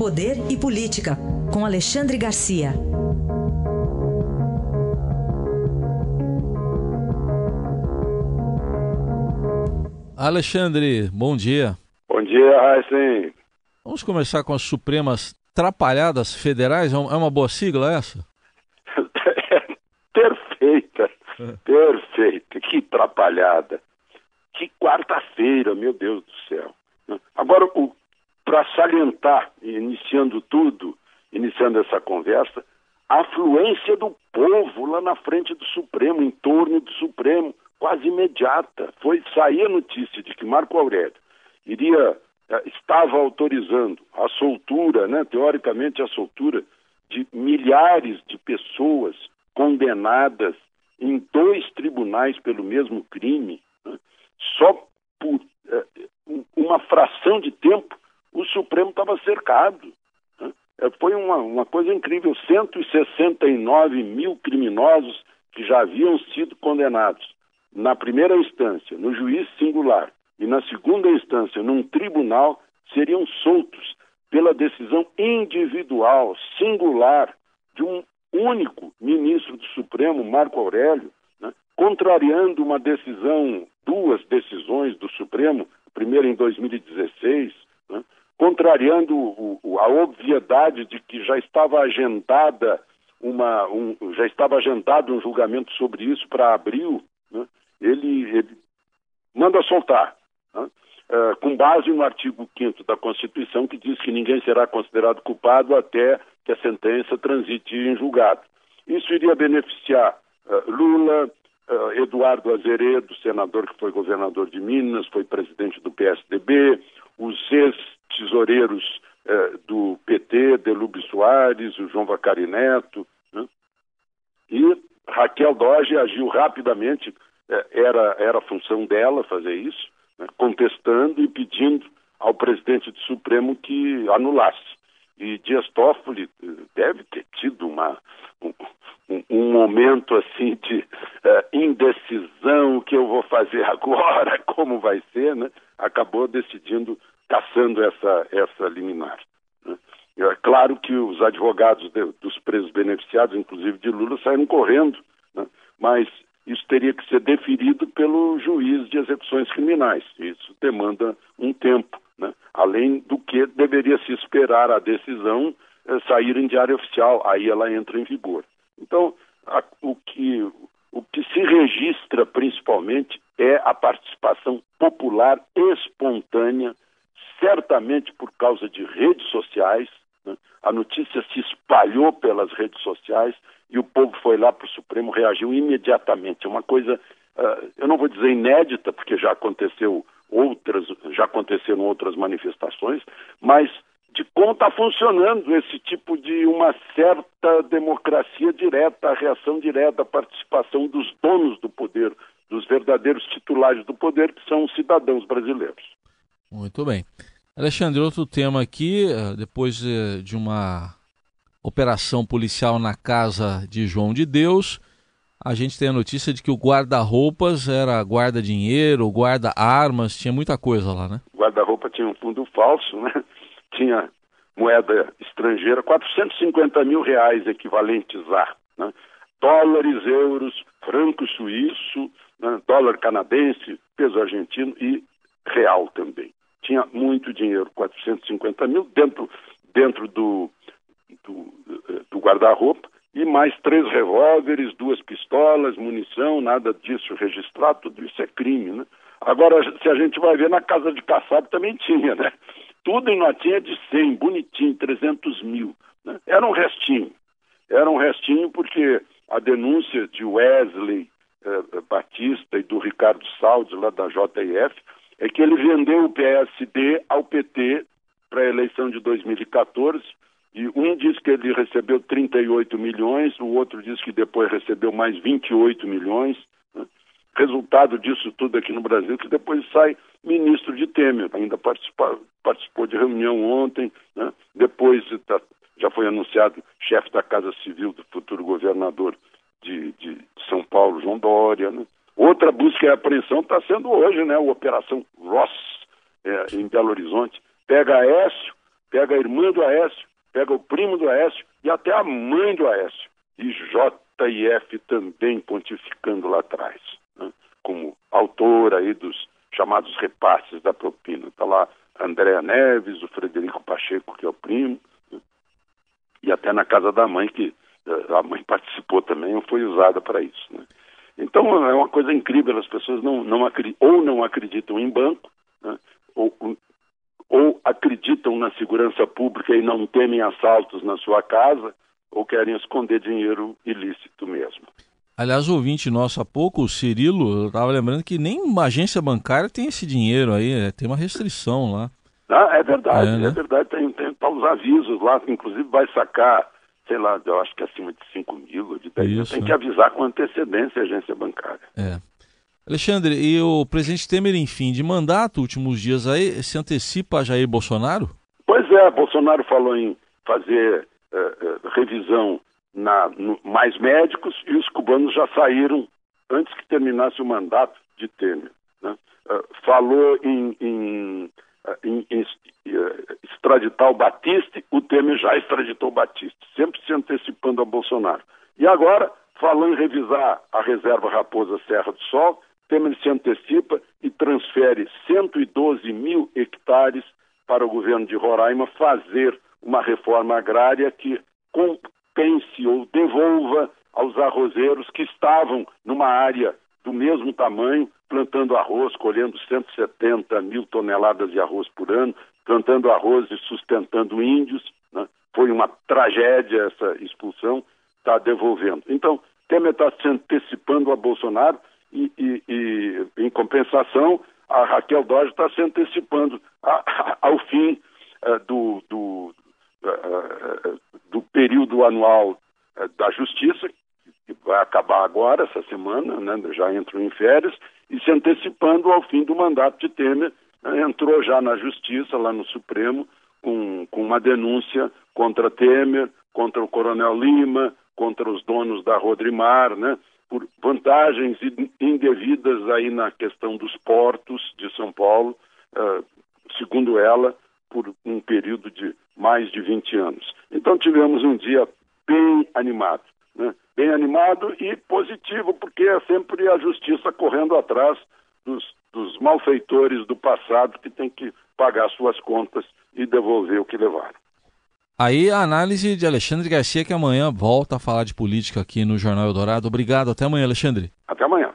Poder e Política, com Alexandre Garcia. Alexandre, bom dia. Bom dia, Raíssen. Vamos começar com as Supremas Trapalhadas Federais? É uma boa sigla essa? Perfeita, perfeita. Que trapalhada. Que quarta-feira, meu Deus do céu. Agora, para salientar, iniciando tudo, iniciando essa conversa, a afluência do povo lá na frente do Supremo, em torno do Supremo, quase imediata. Foi sair a notícia de que Marco Aurélio iria eh, estava autorizando a soltura, né, teoricamente a soltura de milhares de pessoas condenadas em dois tribunais pelo mesmo crime, né, só por é, uma fração de tempo Supremo estava cercado. Né. Foi uma, uma coisa incrível: 169 mil criminosos que já haviam sido condenados na primeira instância, no juiz singular, e na segunda instância, num tribunal, seriam soltos pela decisão individual, singular, de um único ministro do Supremo, Marco Aurélio, né, contrariando uma decisão, duas decisões do Supremo, primeira em 2016, né, contrariando o, o, a obviedade de que já estava agendada uma, um, já estava agendado um julgamento sobre isso para abril, né, ele, ele, manda soltar, né, uh, com base no artigo 5 da Constituição, que diz que ninguém será considerado culpado até que a sentença transite em julgado. Isso iria beneficiar uh, Lula, uh, Eduardo Azeredo, senador que foi governador de Minas, foi presidente do PSDB, os ex-tesoureiros do PT, Delube Soares, o João Vacari Neto, né? e Raquel Doge agiu rapidamente é, era, era a função dela fazer isso, né, contestando e pedindo ao presidente do Supremo que anulasse. E Dias Toffoli eh, deve ter tido uma, um, um momento assim de uh, indecisão, o que eu vou fazer agora, como vai ser, né? acabou decidindo, caçando essa, essa liminar. Né? É claro que os advogados de, dos presos beneficiados, inclusive de Lula, saíram correndo, né? mas isso teria que ser deferido pelo juiz de execuções criminais. Isso demanda um tempo, né? além do que deveria se esperar a decisão é, sair em diário oficial, aí ela entra em vigor. Então, a, o, que, o que se registra principalmente é a participação popular espontânea, certamente por causa de redes sociais. Né? A notícia se espalhou pelas redes sociais e o povo foi lá para o Supremo, reagiu imediatamente. É uma coisa, uh, eu não vou dizer inédita, porque já aconteceu outras, já aconteceram outras manifestações, mas de como está funcionando esse tipo de uma certa democracia direta, a reação direta, a participação dos donos do poder, dos verdadeiros titulares do poder, que são os cidadãos brasileiros. Muito bem. Alexandre, outro tema aqui, eh, depois eh, de uma operação policial na casa de João de Deus. A gente tem a notícia de que o guarda-roupas era guarda-dinheiro, guarda-armas, tinha muita coisa lá, né? Guarda-roupa tinha um fundo falso, né? Tinha moeda estrangeira, 450 mil reais equivalentes a né? dólares, euros, franco suíço, né? dólar canadense, peso argentino e real também. Tinha muito dinheiro, 450 mil, dentro, dentro do, do, do guarda-roupa e mais três revólveres, duas pistolas, munição, nada disso registrado, tudo isso é crime, né? Agora, se a gente vai ver, na casa de caçado também tinha, né? Tudo em notinha de 100, bonitinho, 300 mil. Né? Era um restinho. Era um restinho porque a denúncia de Wesley eh, Batista e do Ricardo Saldes, lá da JF, é que ele vendeu o PSD ao PT para a eleição de 2014 e um diz que ele recebeu 38 milhões, o outro diz que depois recebeu mais 28 milhões. Né? Resultado disso tudo aqui no Brasil, que depois sai ministro de Temer, ainda participou, de reunião ontem, né? depois tá, já foi anunciado chefe da Casa Civil do futuro governador de, de São Paulo, João Dória. Né? Outra busca e apreensão está sendo hoje, né? A Operação Ross, é, em Belo Horizonte. Pega Aécio, pega a irmã do Aécio, pega o primo do Aécio e até a mãe do Aécio. E J e F também pontificando lá atrás, né? como autor aí dos chamados repasses da propina. Está lá Andréa Neves, o Frederico Pacheco, que é o primo, né? e até na casa da mãe, que eh, a mãe participou também, foi usada para isso. Né? Então é uma coisa incrível, as pessoas não, não ou não acreditam em banco, né? ou, ou acreditam na segurança pública e não temem assaltos na sua casa, ou querem esconder dinheiro ilícito mesmo. Aliás, o ouvinte nosso há pouco, o Cirilo, eu estava lembrando que nem uma agência bancária tem esse dinheiro aí, é, tem uma restrição lá. Ah, é verdade, é, né? é verdade, tem, tem tá os avisos lá, inclusive vai sacar, sei lá, eu acho que acima de 5 mil de 10 mil, tem que avisar com antecedência a agência bancária. É. Alexandre, e o presidente Temer, em fim de mandato, últimos dias aí, se antecipa a Jair Bolsonaro? Pois é, Bolsonaro falou em fazer uh, uh, revisão na, no, mais médicos e os cubanos já saíram antes que terminasse o mandato de Temer. Né? Uh, falou em, em, em, em extraditar o Batiste, o Temer já extraditou o Batiste, sempre se antecipando a Bolsonaro. E agora, falando em revisar a reserva Raposa Serra do Sol, Temer se antecipa e transfere 112 mil hectares para o governo de Roraima fazer uma reforma agrária que compense ou devolva aos arrozeiros que estavam numa área do mesmo tamanho, plantando arroz, colhendo 170 mil toneladas de arroz por ano, plantando arroz e sustentando índios. Né? Foi uma tragédia essa expulsão, está devolvendo. Então, Temer está se antecipando a Bolsonaro e, e, e, em compensação, a Raquel Dodge está se antecipando a, a, ao fim uh, do, do, uh, do período anual da Justiça, que vai acabar agora, essa semana, né, já entrou em férias, e se antecipando ao fim do mandato de Temer, entrou já na Justiça, lá no Supremo, com, com uma denúncia contra Temer, contra o Coronel Lima, contra os donos da Rodrimar, né, por vantagens indevidas aí na questão dos portos de São Paulo, uh, segundo ela, por um período de mais de 20 anos. Então tivemos um dia bem animado, né? bem animado e positivo, porque é sempre a justiça correndo atrás dos, dos malfeitores do passado que tem que pagar suas contas e devolver o que levaram. Aí a análise de Alexandre Garcia, que amanhã volta a falar de política aqui no Jornal Eldorado. Obrigado, até amanhã, Alexandre. Até amanhã.